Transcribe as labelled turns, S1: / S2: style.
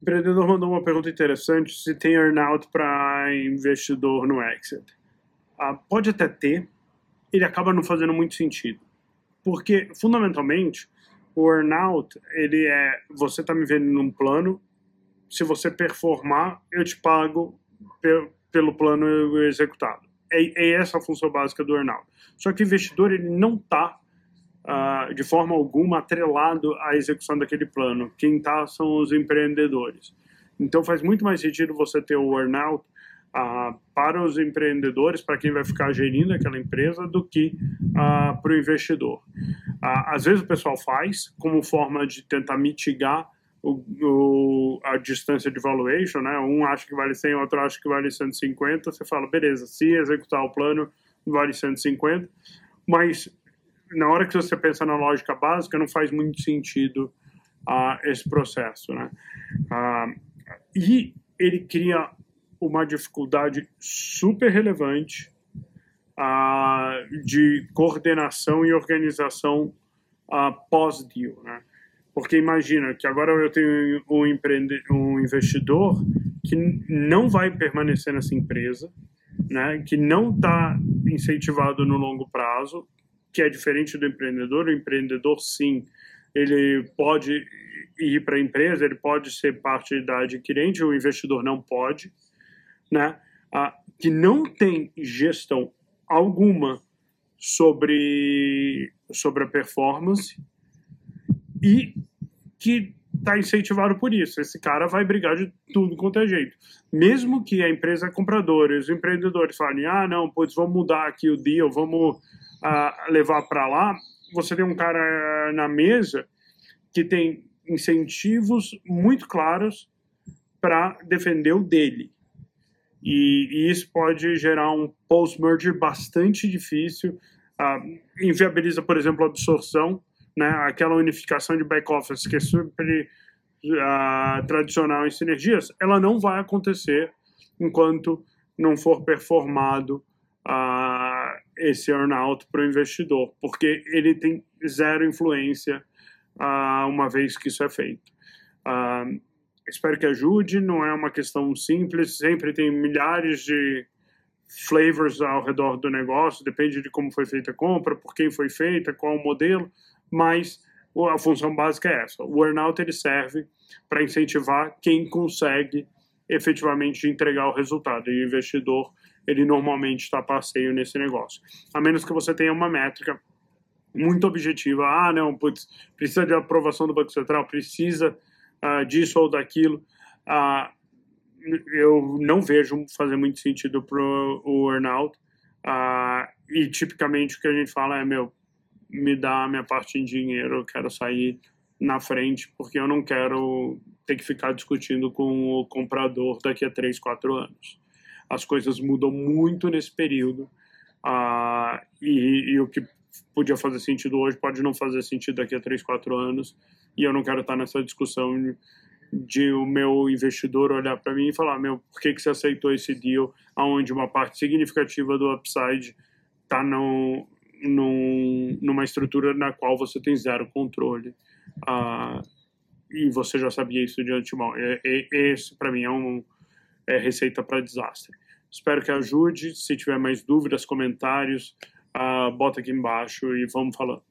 S1: O empreendedor mandou uma pergunta interessante: se tem earnout para investidor no exit. Ah, pode até ter, ele acaba não fazendo muito sentido. Porque, fundamentalmente, o earnout, ele é, você está me vendo num plano, se você performar, eu te pago pelo plano executado. É, é essa a função básica do earnout. Só que o investidor, ele não está uh, de forma alguma atrelado à execução daquele plano. Quem está são os empreendedores. Então faz muito mais sentido você ter o earnout uh, para os empreendedores, para quem vai ficar gerindo aquela empresa, do que uh, para o investidor. às vezes o pessoal faz como forma de tentar mitigar o, o, a distância de valuation, né? Um acha que vale 100, outro acha que vale 150. Você fala, beleza, se executar o plano, vale 150. Mas na hora que você pensa na lógica básica, não faz muito sentido uh, esse processo, né? Uh, e ele cria uma dificuldade super relevante uh, de coordenação e organização pós-deal, né? Porque imagina que agora eu tenho um, empreende um investidor que não vai permanecer nessa empresa, né, que não está incentivado no longo prazo, que é diferente do empreendedor. O empreendedor, sim, ele pode ir para a empresa, ele pode ser parte da adquirente, o investidor não pode, né? Ah, que não tem gestão alguma sobre, sobre a performance e que está incentivado por isso. Esse cara vai brigar de tudo quanto é jeito. Mesmo que a empresa compradora e os empreendedores falem, ah, não, pois vamos mudar aqui o deal, vamos a levar para lá, você tem um cara na mesa que tem incentivos muito claros para defender o dele. E, e, isso pode gerar um post-merger bastante difícil, uh, inviabiliza, por exemplo, a absorção, né, aquela unificação de back-office que é super uh, tradicional em sinergias, ela não vai acontecer enquanto não for performado uh, esse earnout para o investidor, porque ele tem zero influência uh, uma vez que isso é feito. Uh, espero que ajude, não é uma questão simples, sempre tem milhares de flavors ao redor do negócio, depende de como foi feita a compra, por quem foi feita, qual o modelo, mas a função básica é essa. O earnout ele serve para incentivar quem consegue efetivamente entregar o resultado. E o investidor ele normalmente está passeio nesse negócio. A menos que você tenha uma métrica muito objetiva. Ah, não, putz, precisa de aprovação do Banco Central, precisa uh, disso ou daquilo. Uh, eu não vejo fazer muito sentido para o earnout. Uh, e tipicamente o que a gente fala é: meu, me dá a minha parte em dinheiro, eu quero sair na frente, porque eu não quero ter que ficar discutindo com o comprador daqui a 3, 4 anos. As coisas mudam muito nesse período uh, e, e, o que podia fazer sentido hoje pode não fazer sentido daqui a 3, 4 anos e eu não quero estar nessa discussão de, de o meu investidor olhar para mim e falar, meu, por que, que você aceitou esse deal aonde uma parte significativa do upside está no, num, numa estrutura na qual você tem zero controle uh, e você já sabia isso de antemão. É, é, esse, para mim, é um é, receita para desastre. Espero que ajude. Se tiver mais dúvidas, comentários, uh, bota aqui embaixo e vamos falando.